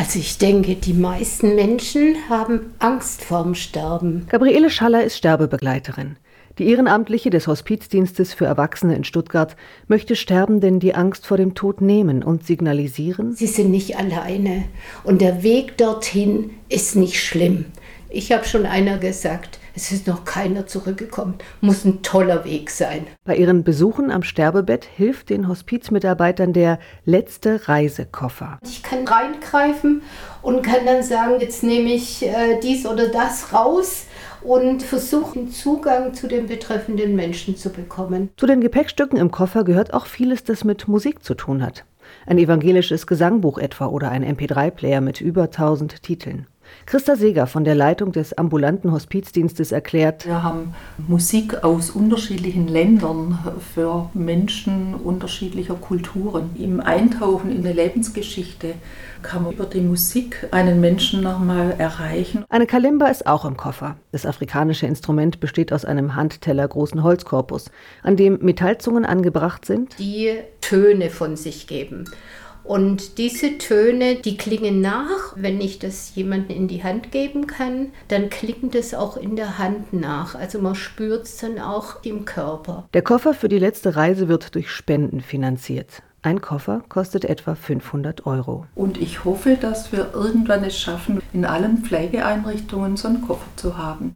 Also ich denke, die meisten Menschen haben Angst vorm Sterben. Gabriele Schaller ist Sterbebegleiterin. Die Ehrenamtliche des Hospizdienstes für Erwachsene in Stuttgart möchte Sterbenden die Angst vor dem Tod nehmen und signalisieren, sie sind nicht alleine und der Weg dorthin ist nicht schlimm. Ich habe schon einer gesagt, es ist noch keiner zurückgekommen. Muss ein toller Weg sein. Bei ihren Besuchen am Sterbebett hilft den Hospizmitarbeitern der letzte Reisekoffer. Ich kann reingreifen und kann dann sagen, jetzt nehme ich äh, dies oder das raus und versuchen Zugang zu den betreffenden Menschen zu bekommen. Zu den Gepäckstücken im Koffer gehört auch vieles, das mit Musik zu tun hat. Ein evangelisches Gesangbuch etwa oder ein MP3-Player mit über 1000 Titeln. Christa Seger von der Leitung des ambulanten Hospizdienstes erklärt, wir haben Musik aus unterschiedlichen Ländern für Menschen unterschiedlicher Kulturen. Im Eintauchen in die Lebensgeschichte kann man über die Musik einen Menschen nochmal erreichen. Eine Kalimba ist auch im Koffer. Das afrikanische Instrument besteht aus einem Handteller großen Holzkorpus, an dem Metallzungen angebracht sind, die Töne von sich geben. Und diese Töne, die klingen nach. Wenn ich das jemandem in die Hand geben kann, dann klingt es auch in der Hand nach. Also man spürt es dann auch im Körper. Der Koffer für die letzte Reise wird durch Spenden finanziert. Ein Koffer kostet etwa 500 Euro. Und ich hoffe, dass wir irgendwann es schaffen, in allen Pflegeeinrichtungen so einen Koffer zu haben.